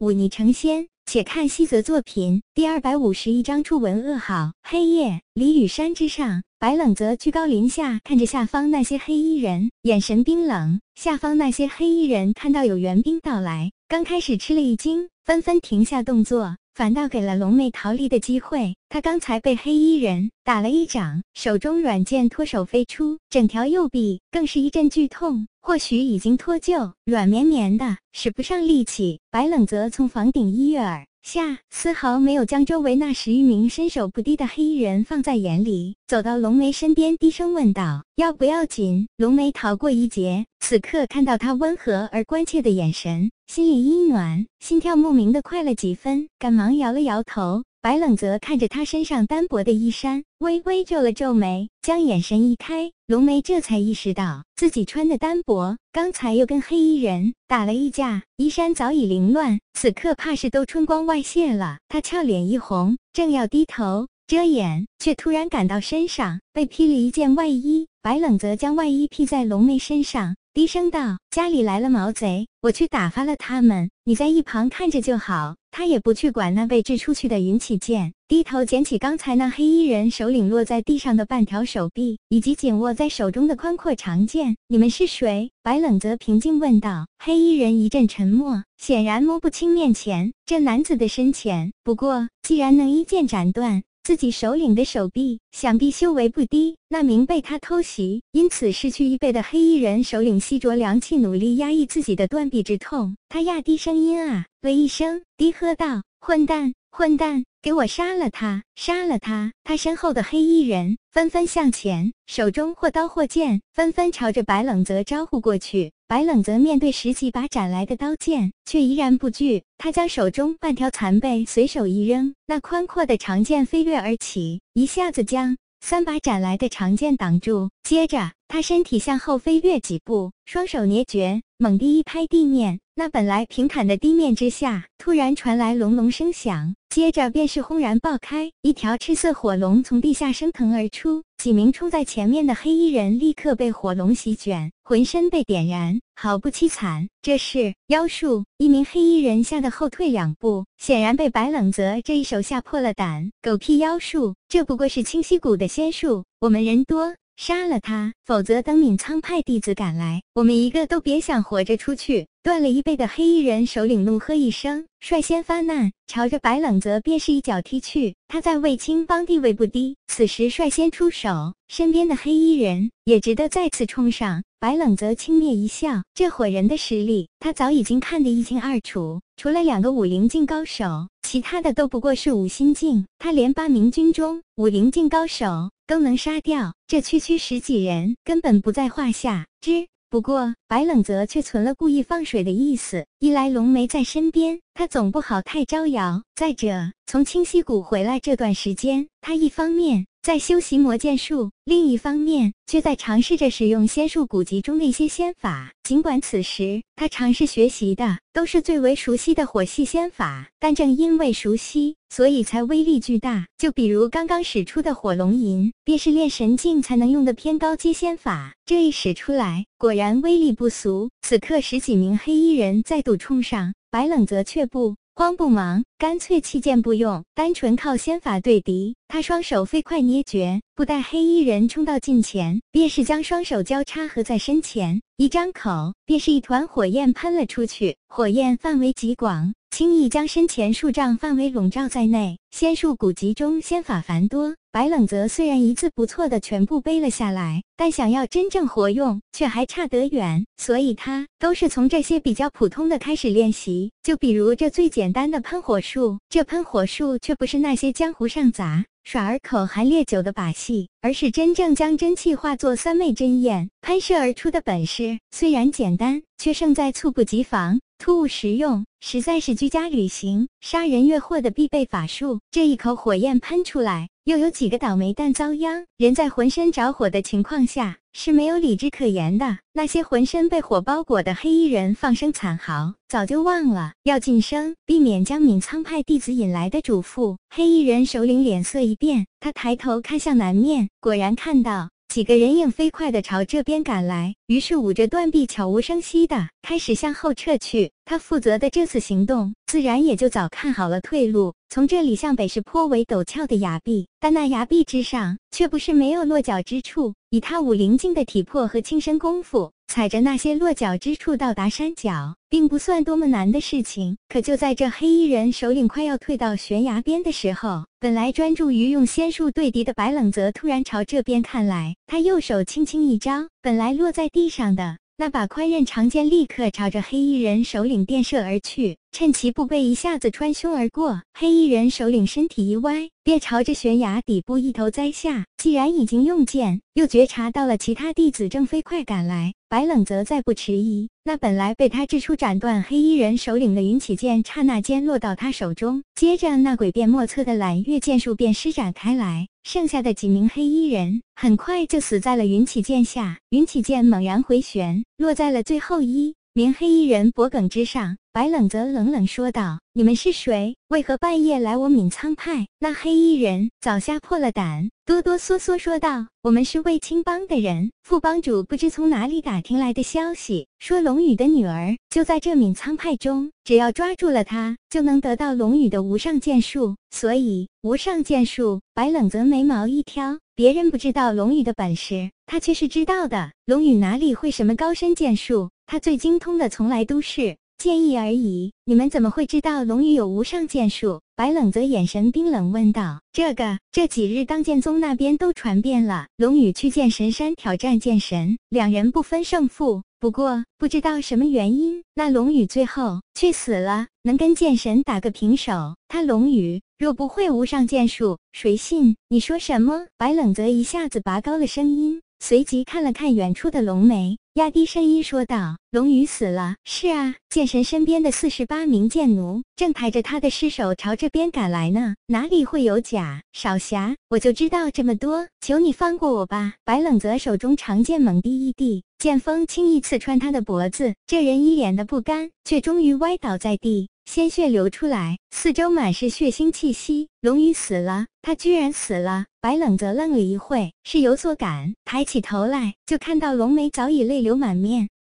舞霓成仙。且看西泽作品第二百五十一章初闻噩耗。黑夜，李雨山之上，白冷泽居高临下看着下方那些黑衣人，眼神冰冷。下方那些黑衣人看到有援兵到来，刚开始吃了一惊，纷纷停下动作。反倒给了龙妹逃离的机会。她刚才被黑衣人打了一掌，手中软剑脱手飞出，整条右臂更是一阵剧痛，或许已经脱臼，软绵绵的，使不上力气。白冷泽从房顶一跃而下，丝毫没有将周围那十余名身手不低的黑衣人放在眼里，走到龙梅身边，低声问道：“要不要紧？”龙梅逃过一劫，此刻看到他温和而关切的眼神。心里一暖，心跳莫名的快了几分，赶忙摇了摇头。白冷泽看着他身上单薄的衣衫，微微皱了皱眉，将眼神移开。龙梅这才意识到自己穿的单薄，刚才又跟黑衣人打了一架，衣衫早已凌乱，此刻怕是都春光外泄了。她俏脸一红，正要低头遮掩，却突然感到身上被披了一件外衣。白冷泽将外衣披在龙妹身上。低声道：“家里来了毛贼，我去打发了他们，你在一旁看着就好。”他也不去管那被掷出去的云起剑，低头捡起刚才那黑衣人首领落在地上的半条手臂，以及紧握在手中的宽阔长剑。“你们是谁？”白冷泽平静问道。黑衣人一阵沉默，显然摸不清面前这男子的深浅。不过，既然能一剑斩断。自己首领的手臂，想必修为不低。那名被他偷袭，因此失去一倍的黑衣人首领吸着凉气，努力压抑自己的断臂之痛。他压低声音啊了一声，低喝道：“混蛋，混蛋！”给我杀了他！杀了他！他身后的黑衣人纷纷向前，手中或刀或剑，纷纷朝着白冷泽招呼过去。白冷泽面对十几把斩来的刀剑，却依然不惧。他将手中半条残背随手一扔，那宽阔的长剑飞掠而起，一下子将三把斩来的长剑挡住。接着，他身体向后飞跃几步，双手捏诀，猛地一拍地面。那本来平坦的地面之下，突然传来隆隆声响，接着便是轰然爆开，一条赤色火龙从地下升腾而出。几名冲在前面的黑衣人立刻被火龙席卷，浑身被点燃，毫不凄惨。这是妖术！一名黑衣人吓得后退两步，显然被白冷泽这一手吓破了胆。狗屁妖术，这不过是清溪谷的仙术。我们人多。杀了他，否则等闵苍派弟子赶来，我们一个都别想活着出去。断了一臂的黑衣人首领怒喝一声，率先发难，朝着白冷泽便是一脚踢去。他在卫青帮地位不低，此时率先出手，身边的黑衣人也值得再次冲上。白冷泽轻蔑一笑，这伙人的实力，他早已经看得一清二楚。除了两个武灵境高手，其他的都不过是五心境。他连八名军中武灵境高手都能杀掉，这区区十几人根本不在话下。之不过，白冷泽却存了故意放水的意思。一来龙梅在身边，他总不好太招摇；再者，从清溪谷回来这段时间，他一方面……在修习魔剑术，另一方面却在尝试着使用仙术古籍中的一些仙法。尽管此时他尝试学习的都是最为熟悉的火系仙法，但正因为熟悉，所以才威力巨大。就比如刚刚使出的火龙吟，便是练神境才能用的偏高阶仙法。这一使出来，果然威力不俗。此刻十几名黑衣人再度冲上，白冷泽却不。慌不忙，干脆弃剑不用，单纯靠仙法对敌。他双手飞快捏诀，不待黑衣人冲到近前，便是将双手交叉合在身前，一张口，便是一团火焰喷了出去。火焰范围极广。轻易将身前数丈范围笼罩在内。仙术古籍中仙法繁多，白冷泽虽然一字不错的全部背了下来，但想要真正活用却还差得远。所以他都是从这些比较普通的开始练习。就比如这最简单的喷火术，这喷火术却不是那些江湖上杂耍儿口含烈酒的把戏，而是真正将真气化作三昧真焰喷射而出的本事。虽然简单，却胜在猝不及防。突兀实用，实在是居家旅行、杀人越货的必备法术。这一口火焰喷出来，又有几个倒霉蛋遭殃。人在浑身着火的情况下是没有理智可言的。那些浑身被火包裹的黑衣人放声惨嚎，早就忘了要晋升，避免将闵苍派弟子引来的嘱咐。黑衣人首领脸色一变，他抬头看向南面，果然看到。几个人影飞快地朝这边赶来，于是捂着断臂，悄无声息地开始向后撤去。他负责的这次行动，自然也就早看好了退路。从这里向北是颇为陡峭的崖壁，但那崖壁之上却不是没有落脚之处。以他武灵境的体魄和轻身功夫，踩着那些落脚之处到达山脚，并不算多么难的事情。可就在这黑衣人首领快要退到悬崖边的时候，本来专注于用仙术对敌的白冷泽突然朝这边看来，他右手轻轻一招，本来落在地上的。那把宽刃长剑立刻朝着黑衣人首领电射而去，趁其不备，一下子穿胸而过。黑衣人首领身体一歪，便朝着悬崖底部一头栽下。既然已经用剑，又觉察到了其他弟子正飞快赶来，白冷则再不迟疑。那本来被他掷出斩断黑衣人首领的云起剑，刹那间落到他手中，接着那诡辩莫测的揽月剑术便施展开来。剩下的几名黑衣人很快就死在了云起剑下，云起剑猛然回旋，落在了最后一明黑衣人脖颈之上。白冷则冷冷说道：“你们是谁？为何半夜来我闵苍派？”那黑衣人早吓破了胆，哆哆嗦嗦说道：“我们是卫青帮的人，副帮主不知从哪里打听来的消息，说龙宇的女儿就在这闵苍派中，只要抓住了她，就能得到龙宇的无上剑术。所以，无上剑术。”白冷则眉毛一挑：“别人不知道龙宇的本事，他却是知道的。龙宇哪里会什么高深剑术？他最精通的从来都是……”建议而已，你们怎么会知道龙宇有无上剑术？白冷则眼神冰冷问道：“这个，这几日当剑宗那边都传遍了，龙宇去剑神山挑战剑神，两人不分胜负。不过不知道什么原因，那龙宇最后却死了，能跟剑神打个平手。他龙宇若不会无上剑术，谁信？你说什么？”白冷则一下子拔高了声音。随即看了看远处的龙眉，压低声音说道：“龙宇死了。是啊，剑神身边的四十八名剑奴正抬着他的尸首朝这边赶来呢，哪里会有假？少侠，我就知道这么多，求你放过我吧。”白冷泽手中长剑猛地一递，剑锋轻易刺穿他的脖子。这人一脸的不甘，却终于歪倒在地。鲜血流出来，四周满是血腥气息。龙宇死了，他居然死了！白冷则愣了一会，是有所感，抬起头来，就看到龙梅早已泪流满面。